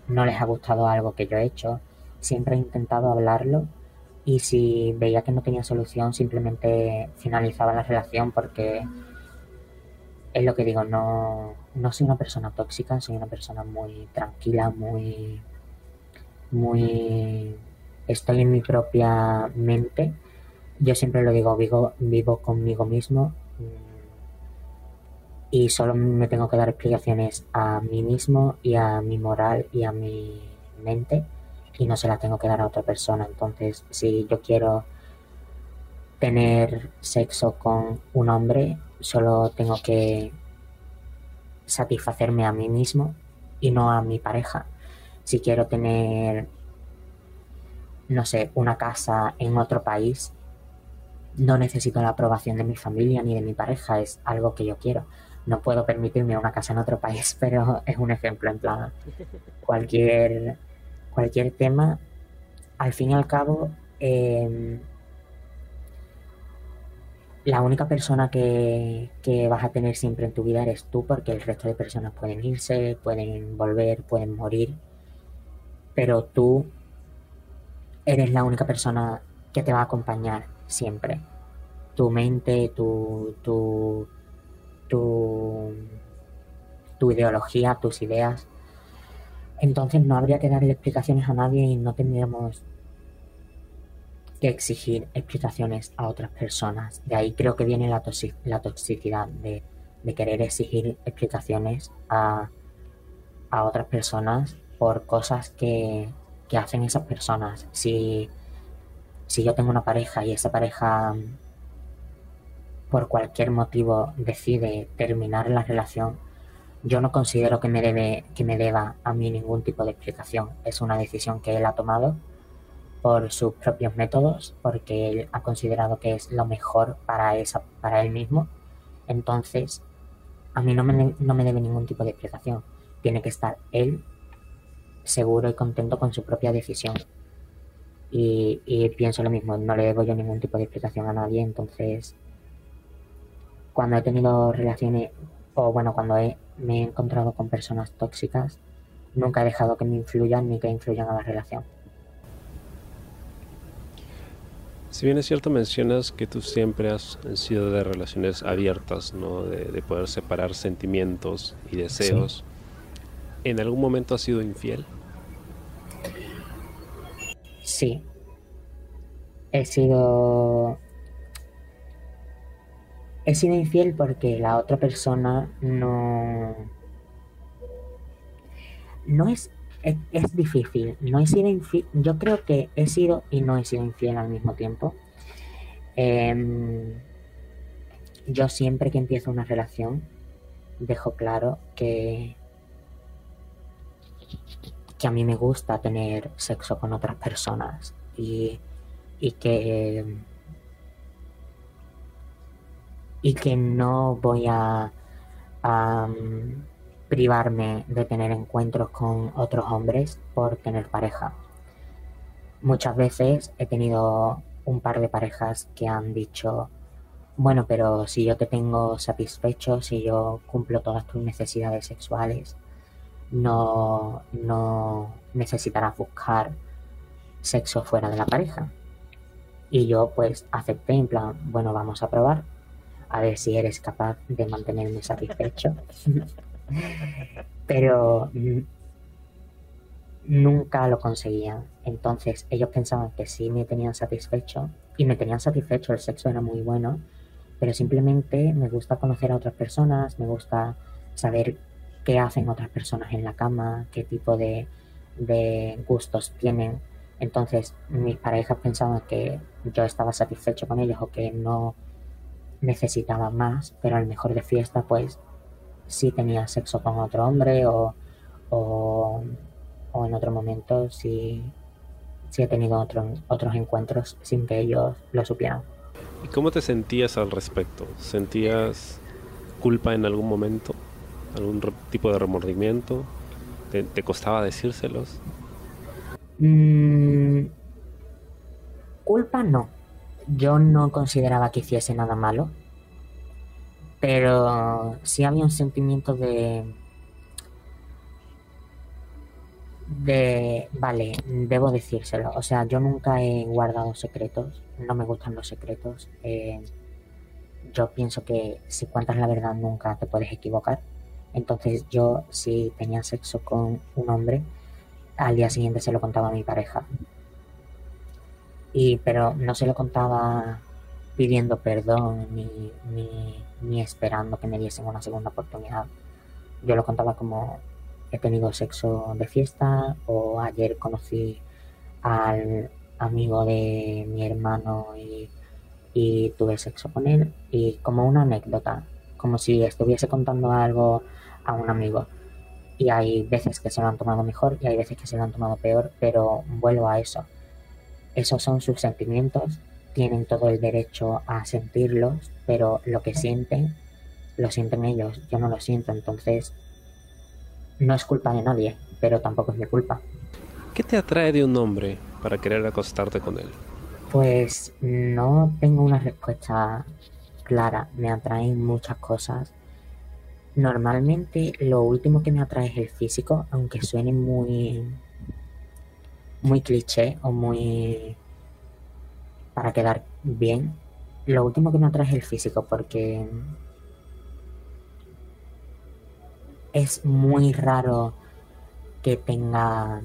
no les ha gustado algo que yo he hecho, siempre he intentado hablarlo y si veía que no tenía solución simplemente finalizaba la relación porque es lo que digo, no, no soy una persona tóxica, soy una persona muy tranquila, muy, muy, estoy en mi propia mente. Yo siempre lo digo, vivo, vivo conmigo mismo mm, y solo me tengo que dar explicaciones a mí mismo y a mi moral y a mi mente y no se las tengo que dar a otra persona. Entonces, si yo quiero tener sexo con un hombre, solo tengo que satisfacerme a mí mismo y no a mi pareja. Si quiero tener, no sé, una casa en otro país, no necesito la aprobación de mi familia ni de mi pareja, es algo que yo quiero. No puedo permitirme una casa en otro país, pero es un ejemplo en plan cualquier cualquier tema. Al fin y al cabo, em, la única persona que, que, vas a tener siempre en tu vida eres tú, porque el resto de personas pueden irse, pueden volver, pueden morir, pero tú eres la única persona que te va a acompañar siempre. Tu mente, tu, tu, tu, tu ideología, tus ideas. Entonces no habría que darle explicaciones a nadie y no tendríamos exigir explicaciones a otras personas. De ahí creo que viene la, toxicidad de, de, querer exigir explicaciones a, a, otras personas por cosas que, que hacen esas personas. Si, si yo tengo una pareja y esa pareja por cualquier motivo decide terminar la relación, yo no considero que me debe que me deba a mí ningún tipo de explicación. Es una decisión que él ha tomado por sus propios métodos, porque él ha considerado que es lo mejor para, esa, para él mismo. Entonces, a mí no me, no me debe ningún tipo de explicación. Tiene que estar él seguro y contento con su propia decisión. Y, y, pienso lo mismo, no le debo yo ningún tipo de explicación a nadie, entonces cuando he tenido relaciones, o bueno, cuando he, me he encontrado con personas tóxicas, nunca he dejado que me influyan ni que influyan a la relación. Si bien es cierto, mencionas que tú siempre has sido de relaciones abiertas, ¿no? De, poder separar sentimientos y deseos. ¿En algún momento has sido infiel? Sí. He sido. He sido infiel porque la otra persona no. No es es, difícil. No he sido infiel. Yo creo que he sido y no he sido infiel al mismo tiempo. Em, yo siempre que empiezo una relación dejo claro que que a mí me gusta tener sexo con otras personas y, y que y que no voy a privarme de tener encuentros con otros hombres por tener pareja. Muchas veces he tenido un par de parejas que han dicho, bueno, pero si yo te tengo satisfecho, si yo cumplo todas tus necesidades sexuales, no, no necesitarás buscar sexo fuera de la pareja. Y yo pues acepté en plan, bueno, vamos a probar, a ver si eres capaz de mantenerme satisfecho. Pero nunca lo conseguían. Entonces ellos pensaban que sí me tenían satisfecho y me tenían satisfecho, el sexo era muy bueno, pero simplemente me gusta conocer a otras personas, me gusta saber qué hacen otras personas en la cama, qué tipo de, de gustos tienen. Entonces mis parejas pensaban que yo estaba satisfecho con ellos o que no necesitaba más, pero al mejor de fiesta pues si tenía sexo con otro hombre o, o, en otro momento si, si he tenido otros encuentros sin que ellos lo supieran. ¿Y cómo te sentías al respecto? ¿Sentías culpa en algún momento? ¿Algún tipo de remordimiento? ¿Te, costaba decírselos? Mm, culpa no. Yo no consideraba que hiciese nada malo pero sí había un sentimiento de... De... Vale, debo decírselo. O sea, yo nunca he guardado secretos. No me gustan los secretos. Eh, yo pienso que si cuentas la verdad nunca te puedes equivocar. Entonces yo si tenía sexo con un hombre, al día siguiente se lo contaba a mi pareja. Y pero no se lo contaba pidiendo perdón ni, ni, esperando que me diesen una segunda oportunidad. Yo lo contaba como he tenido sexo de fiesta o ayer conocí al amigo de mi hermano y tuve sexo con él y como una anécdota, como si estuviese contando algo a un amigo. Y hay veces que se lo han tomado mejor y hay veces que se lo han tomado peor, pero vuelvo a eso. Esos son sus sentimientos tienen todo el derecho a sentirlos, pero lo que sienten, lo sienten ellos, yo no lo siento, entonces no es culpa de nadie, pero tampoco es mi culpa. ¿Qué te atrae de un hombre para querer acostarte con él? Pues no tengo una respuesta clara, me atraen muchas cosas. Normalmente lo último que me atrae es el físico, aunque suene muy muy cliché o muy para quedar bien. Lo último que me atrae es el físico porque es muy raro que tenga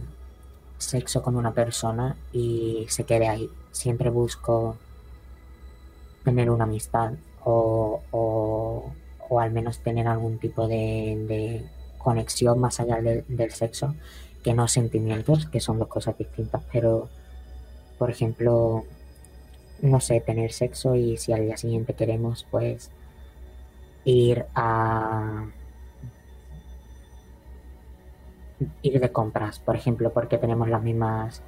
sexo con una persona y se quede ahí. Siempre busco tener una amistad o, o, al menos tener algún tipo de, conexión más allá del sexo que no sentimientos, que son dos cosas distintas, pero por ejemplo, no sé, tener sexo y si al día siguiente queremos pues ir a ir de compras, por ejemplo, porque tenemos las mismas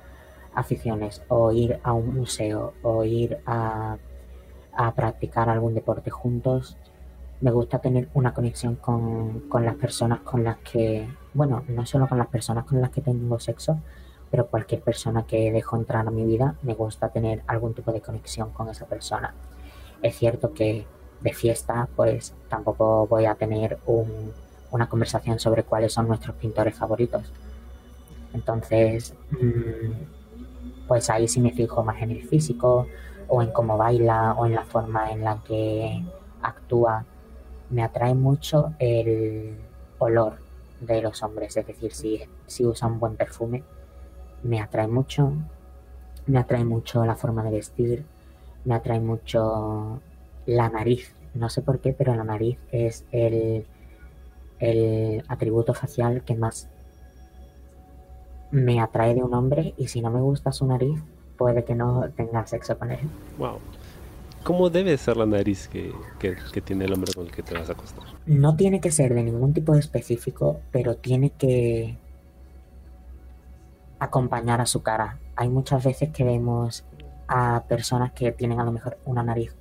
aficiones, o ir a un museo, o ir a, a practicar algún deporte juntos. Me gusta tener una conexión con, con las personas con las que, bueno, no solo con las personas con las que tengo sexo, pero cualquier persona que dejo entrar a mi vida, me gusta tener algún tipo de conexión con esa persona. Es cierto que de fiesta, pues tampoco voy a tener un, una conversación sobre cuáles son nuestros pintores favoritos. Entonces, mm, pues ahí sí me fijo más en el físico o en cómo baila o en la forma en la que actúa. Me atrae mucho el olor de los hombres, es decir, si, si usan buen perfume, me atrae mucho. Me atrae mucho la forma de vestir, me atrae mucho la nariz. No sé por qué, pero la nariz es el el atributo facial que más me atrae de un hombre y si no me gusta su nariz, puede que no tenga sexo con él. Wow. ¿Cómo debe ser la nariz que, tiene el hombre con el que te vas a acostar? No tiene que ser de ningún tipo específico, pero tiene que acompañar a su cara. Hay muchas veces que vemos a personas que tienen a lo mejor una nariz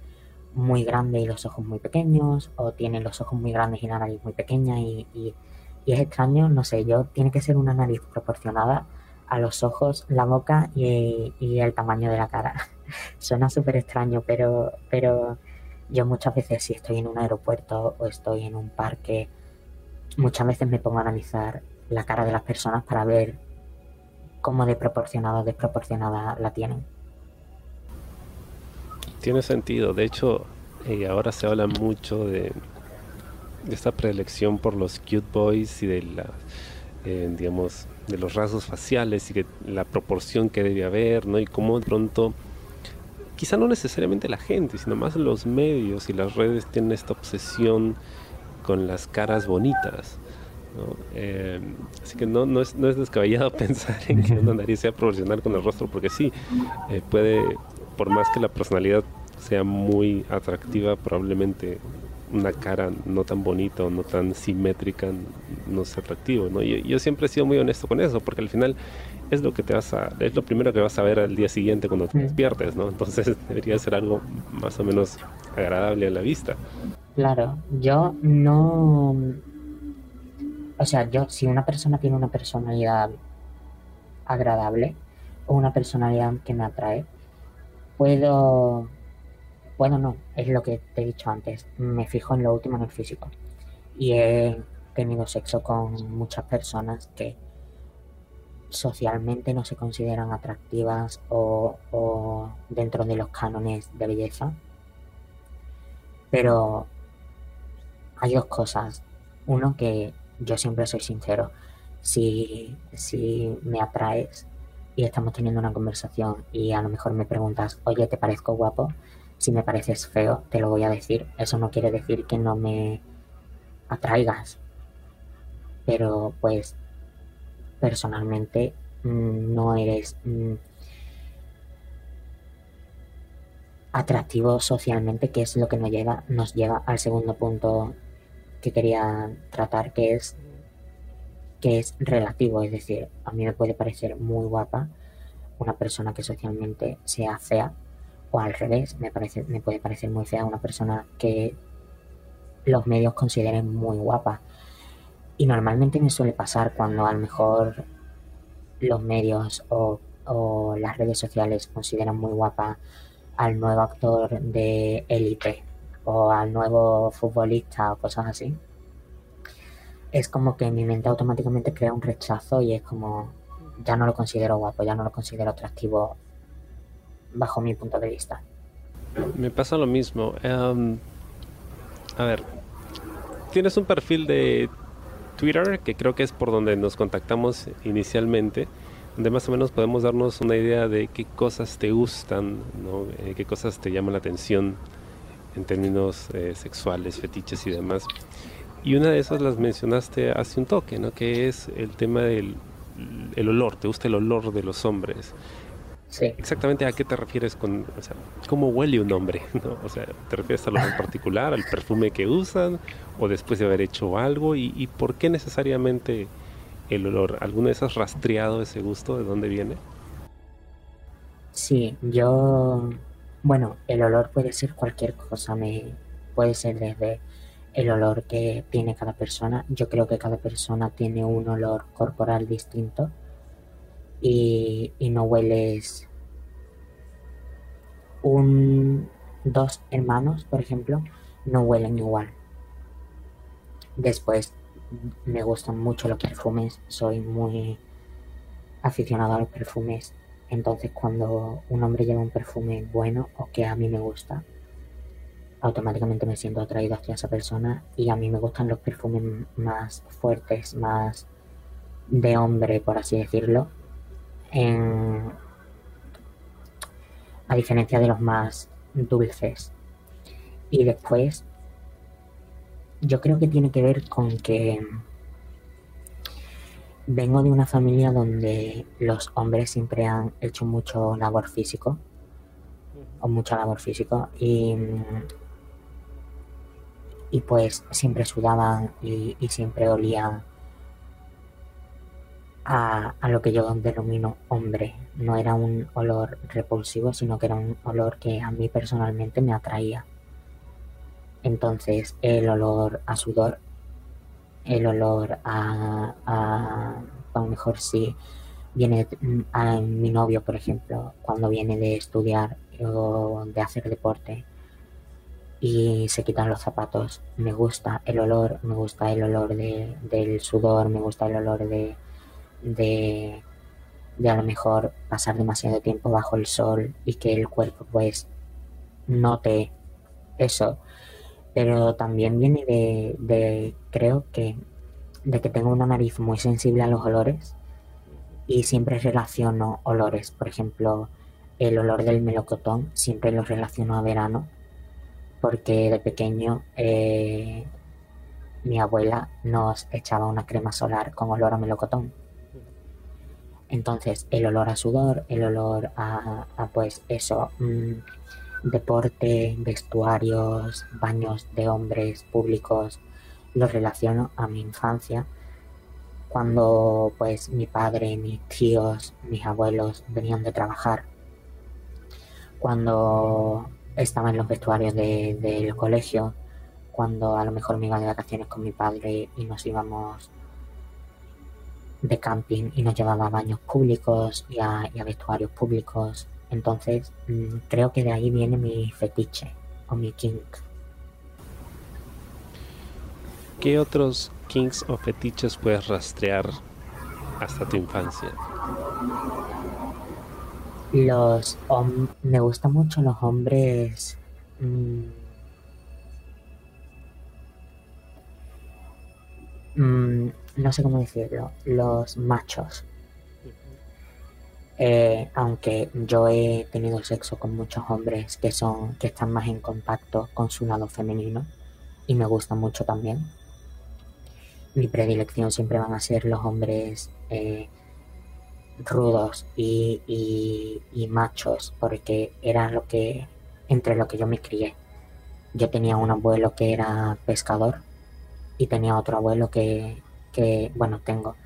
muy grande y los ojos muy pequeños, o tiene los ojos muy grandes y la nariz muy pequeña, y, es extraño, no sé, yo, tiene que ser una nariz proporcionada a los ojos, la boca y, y el tamaño de la cara. Suena súper extraño, pero, pero yo muchas veces si estoy en un aeropuerto o estoy en un parque, muchas veces me pongo a analizar la cara de las personas para ver cómo de proporcionada o desproporcionada la tienen tiene sentido. De hecho, eh, ahora se habla mucho de, esta preelección por los cute boys y de la, eh, digamos, de los rasgos faciales y que la proporción que debe haber, ¿no? Y cómo de pronto, quizá no necesariamente la gente, sino más los medios y las redes tienen esta obsesión con las caras bonitas. Eh, así que no, no, es, no es descabellado pensar en que una nariz sea proporcional con el rostro, porque sí, puede, por más que la personalidad sea muy atractiva, probablemente una cara no tan bonita o no tan simétrica no sea atractivo, ¿no? Y yo siempre he sido muy honesto con eso, porque al final es lo que te vas a, es lo primero que vas a ver al día siguiente cuando te despiertes, ¿no? Entonces debería ser algo más o menos agradable a la vista. Claro, yo no, o sea, yo si una persona tiene una personalidad agradable o una personalidad que me atrae, puedo, bueno, no, es lo que te he dicho antes, me fijo en lo último en el físico. Y he tenido sexo con muchas personas que socialmente no se consideran atractivas o, o dentro de los cánones de belleza. Pero hay dos cosas. Uno que yo siempre soy sincero. Si, si me atraes, y estamos teniendo una conversación y a lo mejor me preguntas, oye, ¿te parezco guapo? Si me pareces feo, te lo voy a decir. Eso no quiere decir que no me atraigas. Pero pues personalmente mm, no eres mm, atractivo socialmente, que es lo que nos lleva, nos lleva al segundo punto que quería tratar, que es que es relativo, es decir, a mí me puede parecer muy guapa una persona que socialmente sea fea, o al revés, me, parece, me puede parecer muy fea una persona que los medios consideren muy guapa. Y normalmente me suele pasar cuando a lo mejor los medios o, o las redes sociales consideran muy guapa al nuevo actor de Élite, o al nuevo futbolista o cosas así, es como que mi mente automáticamente crea un rechazo y es como, ya no lo considero guapo, ya no lo considero atractivo bajo mi punto de vista. Me pasa lo mismo. Em, a ver, tienes un perfil de Twitter, que creo que es por donde nos contactamos inicialmente, donde más o menos podemos darnos una idea de qué cosas te gustan, eh, qué cosas te llaman la atención en términos eh, sexuales, fetiches y demás. Y una de esas las mencionaste hace un toque, ¿no? que es el tema del el olor, te gusta el olor de los hombres. Sí. Exactamente a qué te refieres con, o sea, cómo huele un hombre, ¿no? O sea, ¿te refieres a lo en particular, al perfume que usan o después de haber hecho algo? ¿Y, y por qué necesariamente el olor? ¿Alguna vez has rastreado ese gusto? ¿De dónde viene? Sí, yo, bueno, el olor puede ser cualquier cosa, me puede ser desde el olor que tiene cada persona. Yo creo que cada persona tiene un olor corporal distinto y, no hueles un dos hermanos, por ejemplo, no huelen igual. Después me gustan mucho los perfumes, soy muy aficionado a los perfumes. Entonces cuando un hombre lleva un perfume bueno o que a mí me gusta, automáticamente me siento atraído hacia esa persona y a mí me gustan los perfumes más fuertes, más de hombre, por así decirlo, a diferencia de los más dulces. Y después, yo creo que tiene que ver con que vengo de una familia donde los hombres siempre han hecho mucho labor físico, o mucha labor físico, y, y pues siempre sudaban y, y siempre olían a, lo que yo denomino hombre. No era un olor repulsivo, sino que era un olor que a mí personalmente me atraía. Entonces el olor a sudor, el olor a, a, lo mejor si viene a mi novio, por ejemplo, cuando viene de estudiar o de hacer deporte y se quitan los zapatos, me gusta el olor, me gusta el olor de, del sudor, me gusta el olor de, de, a lo mejor pasar demasiado tiempo bajo el sol y que el cuerpo pues note eso. Pero también viene de, de creo que, de que tengo una nariz muy sensible a los olores y siempre relaciono olores. Por ejemplo, el olor del melocotón siempre lo relaciono a verano porque de pequeño eh, mi abuela nos echaba una crema solar con olor a melocotón. Entonces, el olor a sudor, el olor a, pues eso, mm, deporte, vestuarios, baños de hombres públicos, los relaciono a mi infancia, cuando pues mi padre, mis tíos, mis abuelos venían de trabajar, cuando estaba en los vestuarios del colegio, cuando a lo mejor me iba de vacaciones con mi padre y nos íbamos de camping y nos llevaba a baños públicos y a, vestuarios públicos. Entonces mm, creo que de ahí viene mi fetiche o mi kink. ¿Qué otros kinks o fetiches puedes rastrear hasta tu infancia? Los me gustan mucho los hombres mm, mm, no sé cómo decirlo, los machos. Eh, aunque yo he tenido sexo con muchos hombres que son que están más en contacto con su lado femenino y me gusta mucho también. Mi predilección siempre van a ser los hombres eh, rudos y, y, machos porque era lo que entre lo que yo me crié. Yo tenía un abuelo que era pescador y tenía otro abuelo que que, bueno, tengo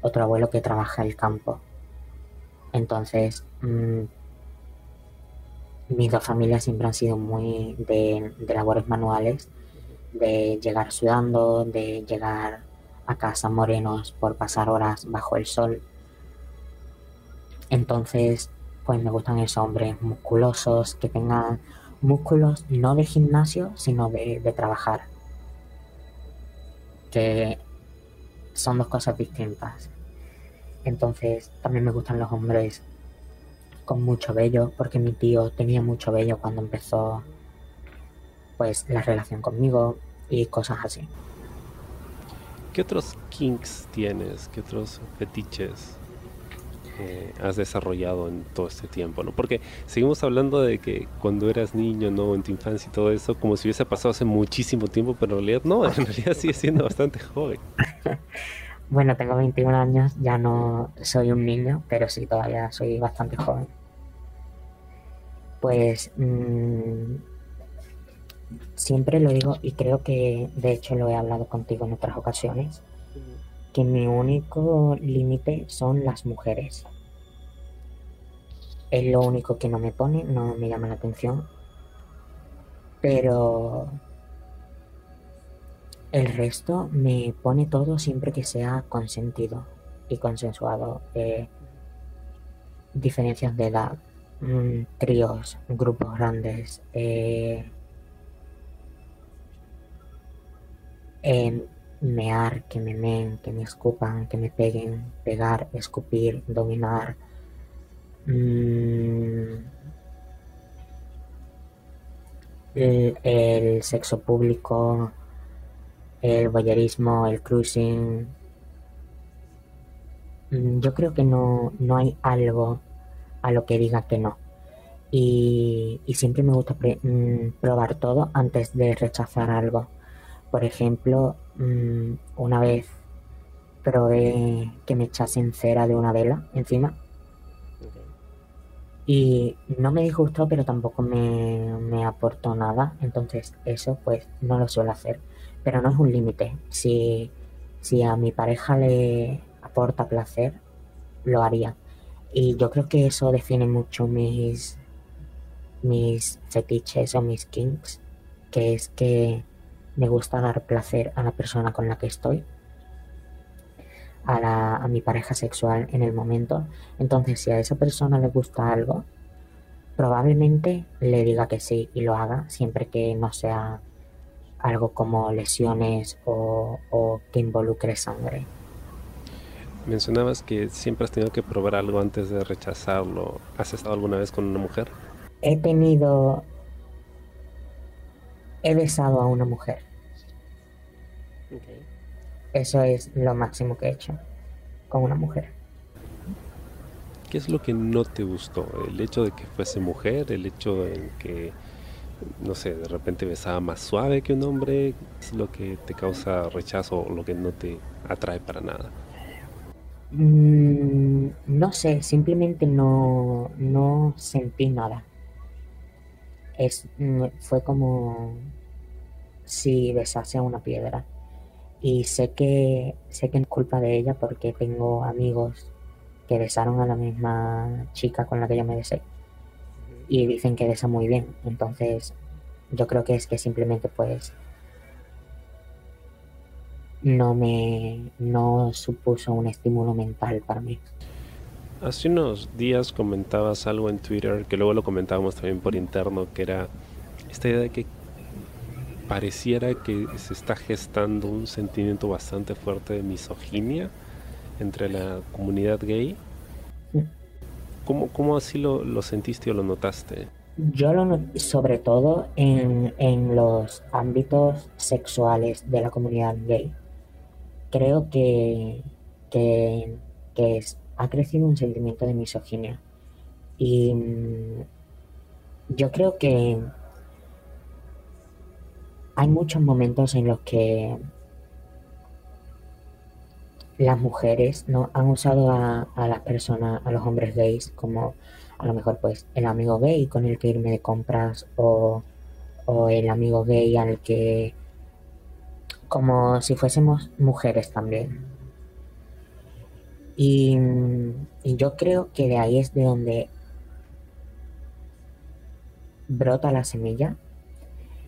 otro abuelo que trabaja el campo. Entonces, mm, mis dos familias siempre han sido muy de, labores manuales, de llegar sudando, de llegar a casa morenos por pasar horas bajo el sol. Entonces, pues me gustan esos hombres musculosos, que tengan músculos no de gimnasio, sino de, de trabajar. Que son dos cosas distintas. Entonces, también me gustan los hombres con mucho vello, porque mi tío tenía mucho vello cuando empezó pues la relación conmigo y cosas así. ¿Qué otros kinks tienes? ¿Qué otros fetiches eh, has desarrollado en todo este tiempo? ¿no? Porque seguimos hablando de que cuando eras niño, ¿no? En tu infancia y todo eso, como si hubiese pasado hace muchísimo tiempo, pero en realidad no, en realidad sigue siendo bastante joven. bueno, tengo 21 años, ya no soy un niño, pero sí, todavía soy bastante joven. Pues... Mmm, siempre lo digo y creo que de hecho lo he hablado contigo en otras ocasiones, que mi único límite son las mujeres. Es lo único que no me pone, no me llama la atención. Pero el resto me pone todo siempre que sea consentido y consensuado. Eh, diferencias de edad, mm, tríos, grupos grandes, eh, mear, que me meen, que me escupan, que me peguen, pegar, escupir, dominar. Mm, el, sexo público, el voyerismo, el cruising. Mm, yo creo que no, no hay algo a lo que diga que no. Y, y siempre me gusta mm, probar todo antes de rechazar algo. Por ejemplo, mm, una vez probé que me echasen cera de una vela encima. Y no me disgustó, pero tampoco me, aportó nada. Entonces, eso pues no lo suelo hacer. Pero no es un límite. Si, si a mi pareja le aporta placer, lo haría. Y yo creo que eso define mucho mis, mis fetiches o mis kinks. Que es que me gusta dar placer a la persona con la que estoy, a, la, a mi pareja sexual en el momento. Entonces, si a esa persona le gusta algo, probablemente le diga que sí y lo haga, siempre que no sea algo como lesiones o, o que involucre sangre. Mencionabas que siempre has tenido que probar algo antes de rechazarlo. ¿Has estado alguna vez con una mujer? He tenido he besado a una mujer. Eso es lo máximo que he hecho con una mujer. ¿Qué es lo que no te gustó? ¿El hecho de que fuese mujer? ¿El hecho de que, no sé, de repente besaba más suave que un hombre? ¿Es lo que te causa rechazo o lo que no te atrae para nada? Mm, no sé, simplemente no, no sentí nada. Es, mm, fue como si besase a una piedra. Y sé que, sé que es culpa de ella porque tengo amigos que besaron a la misma chica con la que yo me besé. Y dicen que besa muy bien. Entonces, yo creo que es que simplemente pues no me no supuso un estímulo mental para mí. Hace unos días comentabas algo en Twitter que luego lo comentábamos también por interno que era esta idea de que pareciera que se está gestando un sentimiento bastante fuerte de misoginia entre la comunidad gay. ¿Cómo, cómo así lo, lo, sentiste o lo notaste? Yo lo noté sobre todo en, en, los ámbitos sexuales de la comunidad gay. Creo que, que, que ha crecido un sentimiento de misoginia. Y mm, yo creo que hay muchos momentos en los que las mujeres no han usado a, las personas, a los hombres gays, como a lo mejor pues el amigo gay con el que irme de compras o, el amigo gay al que como si fuésemos mujeres también. Y, y, yo creo que de ahí es de donde brota la semilla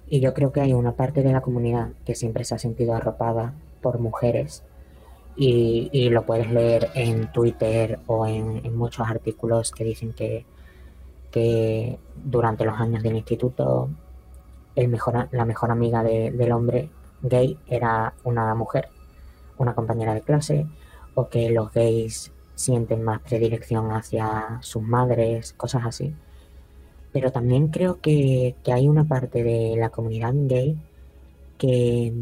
y yo creo que hay una parte de la comunidad que siempre se ha sentido arropada por mujeres y, lo puedes leer en Twitter o en, muchos artículos que dicen que, que durante los años del instituto el mejor, la mejor amiga del hombre gay era una mujer, una compañera de clase, o que los gays sienten más predilección hacia sus madres, cosas así. Pero también creo que, que hay una parte de la comunidad gay que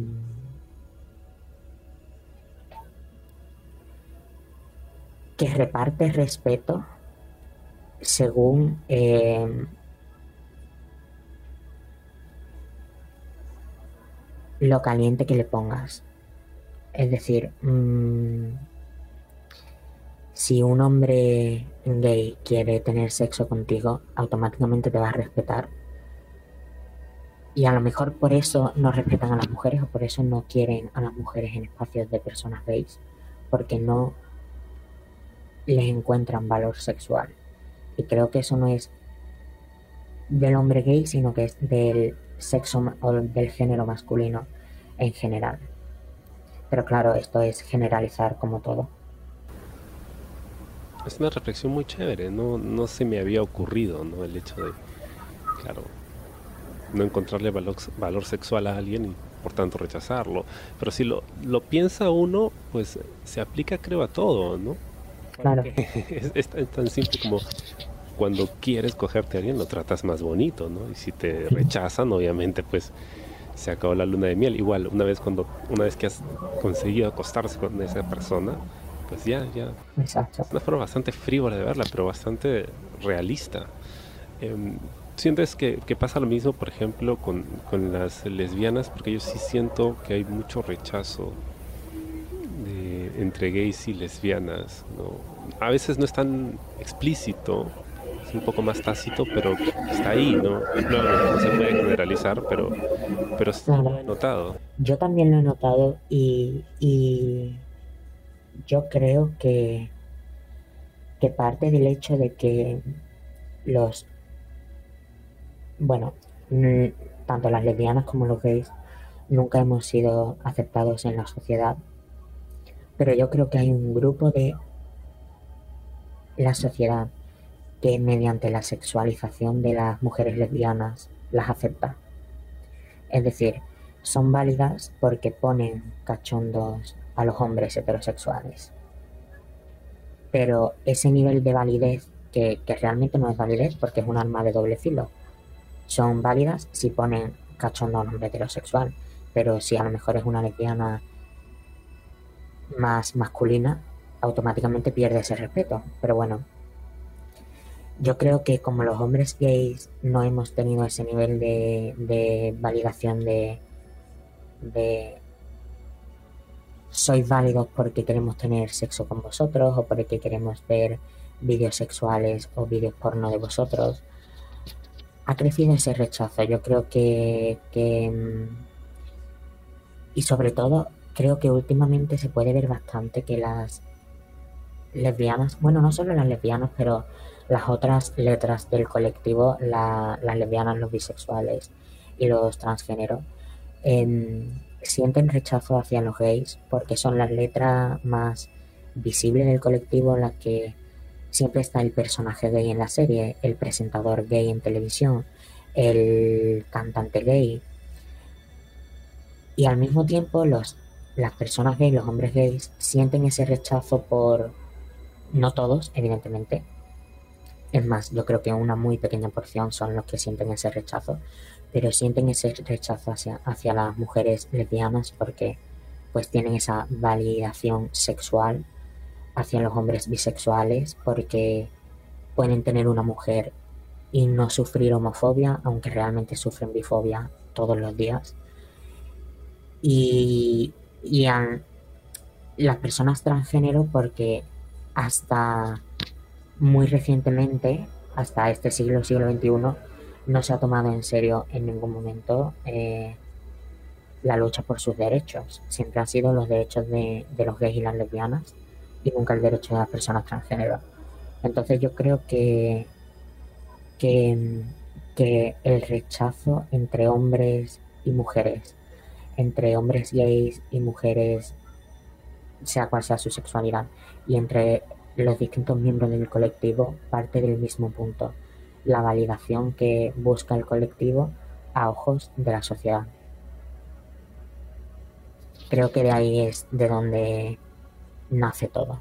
que reparte respeto según eh, lo caliente que le pongas. Es decir, mmm, si un hombre gay quiere tener sexo contigo, automáticamente te va a respetar. Y a lo mejor por eso no respetan a las mujeres o por eso no quieren a las mujeres en espacios de personas gays, porque no les encuentran valor sexual. Y creo que eso no es del hombre gay, sino que es del sexo o del género masculino en general. Pero claro, esto es generalizar como todo. Es una reflexión muy chévere, no, no se me había ocurrido, ¿no? El hecho de, claro, no encontrarle valor, valor sexual a alguien y por tanto rechazarlo. Pero si lo, lo piensa uno, pues se aplica creo a todo, ¿no? Claro. Es, tan simple como cuando quieres cogerte a alguien lo tratas más bonito, ¿no? Y si te rechazan, obviamente, pues se acabó la luna de miel. Igual, una vez cuando, una vez que has conseguido acostarse con esa persona, pues ya, ya. Exacto. Es una forma bastante frívola de verla, pero bastante realista. Em, ¿Sientes que, que, pasa lo mismo, por ejemplo, con, con, las lesbianas? Porque yo sí siento que hay mucho rechazo entre gays y lesbianas. ¿no? A veces no es tan explícito, es un poco más tácito, pero está ahí, ¿no? no se puede generalizar, pero, pero lo he notado. Yo también lo he notado y, y yo creo que, que parte del hecho de que los, bueno, tanto las lesbianas como los gays nunca hemos sido aceptados en la sociedad, pero yo creo que hay un grupo de la sociedad que mediante la sexualización de las mujeres lesbianas las acepta. Es decir, son válidas porque ponen cachondos a los hombres heterosexuales. Pero ese nivel de validez, que, realmente no es validez porque es un arma de doble filo, son válidas si ponen cachondo a un hombre heterosexual. Pero si a lo mejor es una lesbiana más masculina, automáticamente pierde ese respeto. Pero bueno, yo creo que como los hombres gays no hemos tenido ese nivel de, validación de, de sois válidos porque queremos tener sexo con vosotros o porque queremos ver vídeos sexuales o vídeos porno de vosotros, ha crecido ese rechazo. Yo creo que, que mm, y sobre todo creo que últimamente se puede ver bastante que las lesbianas, bueno, no solo las lesbianas, pero las otras letras del colectivo, las lesbianas, los bisexuales y los transgéneros, em, sienten rechazo hacia los gays porque son las letras más visibles del colectivo en las que siempre está el personaje gay en la serie, el presentador gay en televisión, el cantante gay. Y al mismo tiempo los, las personas gays, los hombres gays, sienten ese rechazo por, no todos, evidentemente, es más, yo creo que una muy pequeña porción son los que sienten ese rechazo, pero sienten ese rechazo hacia, hacia las mujeres lesbianas porque pues tienen esa validación sexual hacia los hombres bisexuales porque pueden tener una mujer y no sufrir homofobia, aunque realmente sufren bifobia todos los días. Y, y a las personas transgénero porque hasta muy recientemente, hasta este siglo, siglo XXI, no se ha tomado en serio en ningún momento eh, la lucha por sus derechos. Siempre han sido los derechos de, los gays y las lesbianas y nunca el derecho de las personas transgénero. Entonces yo creo que, que, que el rechazo entre hombres y mujeres, entre hombres gays y mujeres, sea cual sea su sexualidad, y entre los distintos miembros del colectivo parte del mismo punto, la validación que busca el colectivo a ojos de la sociedad. Creo que de ahí es de donde nace todo.